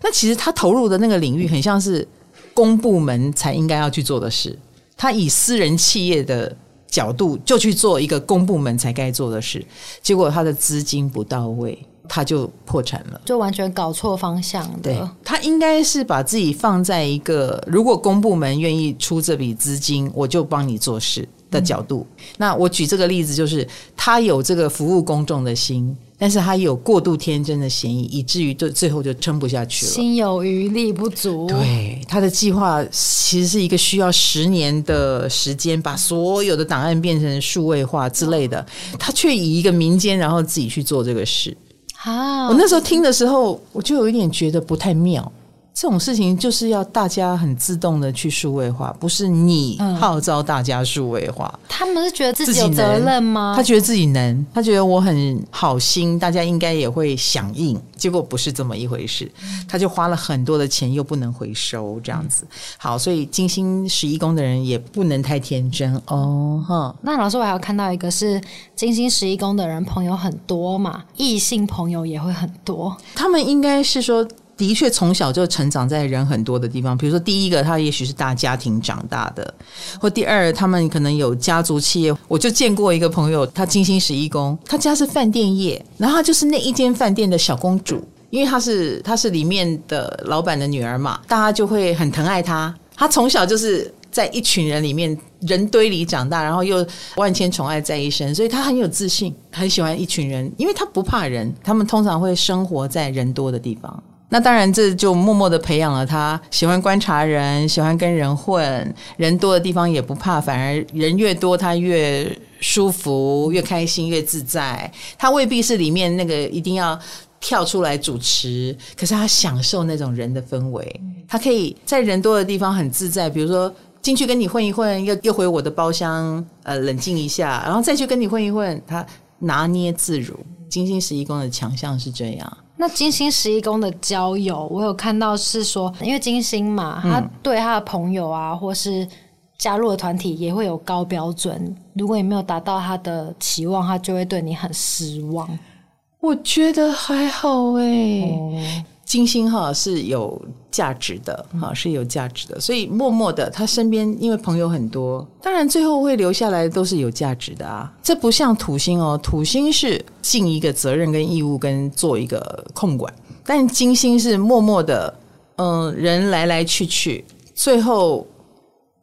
那其实他投入的那个领域，很像是公部门才应该要去做的事。他以私人企业的角度，就去做一个公部门才该做的事，结果他的资金不到位。他就破产了，就完全搞错方向的。对，他应该是把自己放在一个，如果公部门愿意出这笔资金，我就帮你做事的角度。嗯。那我举这个例子，就是他有这个服务公众的心，但是他有过度天真的嫌疑，以至于就最后就撑不下去了。心有余力不足。对，他的计划其实是一个需要十年的时间，把所有的档案变成数位化之类的，他却以一个民间，然后自己去做这个事。啊！我那时候听的时候，我就有一点觉得不太妙。这种事情就是要大家很自动的去数位化，不是你号召大家数位化。嗯。他们是觉得自己有责任吗？他觉得自己能，他觉得我很好心，大家应该也会响应。结果不是这么一回事，他就花了很多的钱，又不能回收，这样子。好，所以金星十一宫的人也不能太天真哦。哈，那老师，我还有看到一个是金星十一宫的人，朋友很多嘛，异性朋友也会很多。他们应该是说。的确，从小就成长在人很多的地方。比如说，第一个，他也许是大家庭长大的；或第二，他们可能有家族企业。我就见过一个朋友，他金星十一宫，他家是饭店业，然后他就是那一间饭店的小公主，因为他是他是里面的老板的女儿嘛，大家就会很疼爱他。他从小就是在一群人里面人堆里长大，然后又万千宠爱在一身，所以他很有自信，很喜欢一群人，因为他不怕人。他们通常会生活在人多的地方。那当然，这就默默的培养了他喜欢观察人，喜欢跟人混，人多的地方也不怕，反而人越多他越舒服，越开心，越自在。他未必是里面那个一定要跳出来主持，可是他享受那种人的氛围，他可以在人多的地方很自在。比如说进去跟你混一混，又又回我的包厢，呃，冷静一下，然后再去跟你混一混，他拿捏自如。金星十一宫的强项是这样。那金星十一宫的交友，我有看到是说，因为金星嘛，他对他的朋友啊，或是加入的团体也会有高标准。如果你没有达到他的期望，他就会对你很失望。我觉得还好哎、欸。哦金星哈是有价值的哈，是有价值的，所以默默的他身边因为朋友很多，当然最后会留下来都是有价值的啊。这不像土星哦，土星是尽一个责任跟义务跟做一个控管，但金星是默默的，嗯，人来来去去，最后。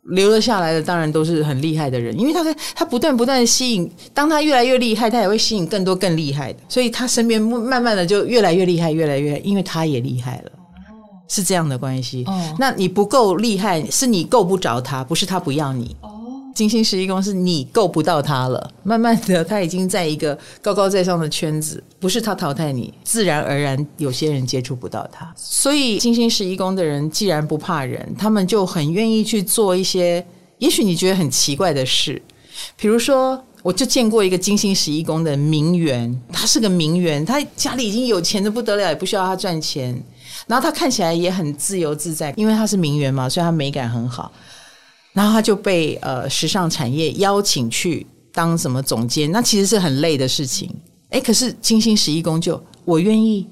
留了下来的当然都是很厉害的人，因为他他不断不断的吸引，当他越来越厉害，他也会吸引更多更厉害的，所以他身边慢慢的就越来越厉害，越来越，因为他也厉害了，是这样的关系。那你不够厉害，是你够不着他，不是他不要你。金星十一宫是你够不到他了，慢慢的他已经在一个高高在上的圈子，不是他淘汰你，自然而然有些人接触不到他。所以金星十一宫的人既然不怕人，他们就很愿意去做一些也许你觉得很奇怪的事。比如说，我就见过一个金星十一宫的名媛，她是个名媛，她家里已经有钱的不得了，也不需要她赚钱，然后她看起来也很自由自在，因为她是名媛嘛，所以她美感很好。然后他就被呃时尚产业邀请去当什么总监，那其实是很累的事情。诶，可是金星十一宫就我愿意，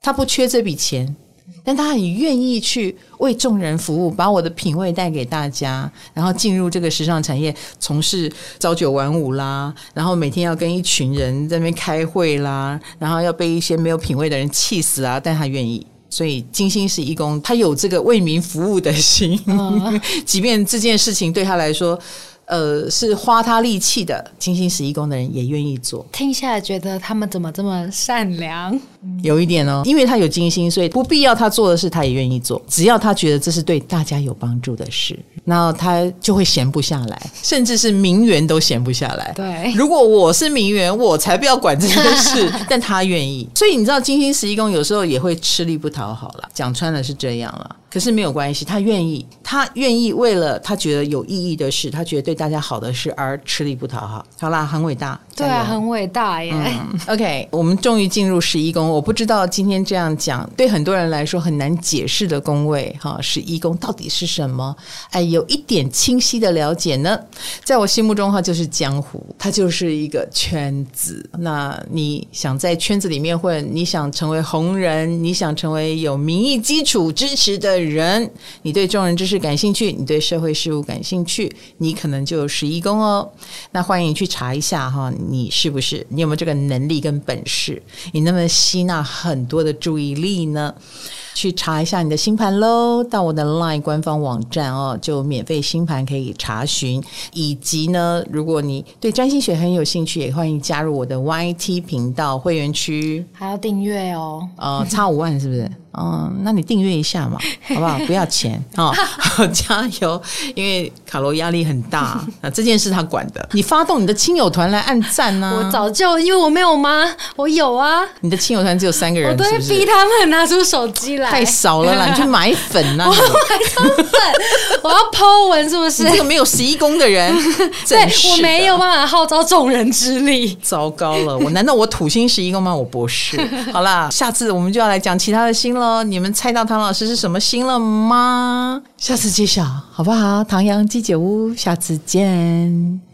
他不缺这笔钱，但他很愿意去为众人服务，把我的品味带给大家，然后进入这个时尚产业，从事朝九晚五啦，然后每天要跟一群人在那边开会啦，然后要被一些没有品味的人气死啊，但他愿意。所以金星十一宫，他有这个为民服务的心，哦、即便这件事情对他来说。呃，是花他力气的，金星十一宫的人也愿意做。听下来觉得他们怎么这么善良？有一点哦，因为他有金星，所以不必要他做的事，他也愿意做。只要他觉得这是对大家有帮助的事，那他就会闲不下来，甚至是名媛都闲不下来。对，如果我是名媛，我才不要管这些事，但他愿意。所以你知道，金星十一宫有时候也会吃力不讨好了，讲穿了是这样了。可是没有关系，他愿意，他愿意为了他觉得有意义的事，他觉得对大家好的事而吃力不讨好。好啦，很伟大，对啊，很伟大耶。嗯、OK，我们终于进入十一宫。我不知道今天这样讲对很多人来说很难解释的宫位哈，十一宫到底是什么？哎，有一点清晰的了解呢。在我心目中哈，就是江湖，它就是一个圈子。那你想在圈子里面混，你想成为红人，你想成为有民意基础支持的人，你对众人之事感兴趣，你对社会事务感兴趣，你可能就有十一宫哦。那欢迎去查一下哈，你是不是？你有没有这个能力跟本事？你那么新那很多的注意力呢？去查一下你的星盘喽，到我的 LINE 官方网站哦，就免费星盘可以查询。以及呢，如果你对占星学很有兴趣，也欢迎加入我的 YT 频道会员区，还要订阅哦。呃，差五万是不是？嗯，那你订阅一下嘛，好不好？不要钱哦，加油！因为卡罗压力很大啊，这件事他管的。你发动你的亲友团来按赞呢、啊？我早就因为我没有吗，我有啊。你的亲友团只有三个人，我都会逼他们拿出手机来。太少了啦，你去买粉呐、啊！我买什么粉？我要 po 文是不是？这个没有十一宫的人，对我没有办法号召众人之力。糟糕了，我难道我土星十一宫吗？我不是。好啦，下次我们就要来讲其他的星喽。你们猜到唐老师是什么星了吗？下次揭晓，好不好？唐阳鸡姐屋，下次见。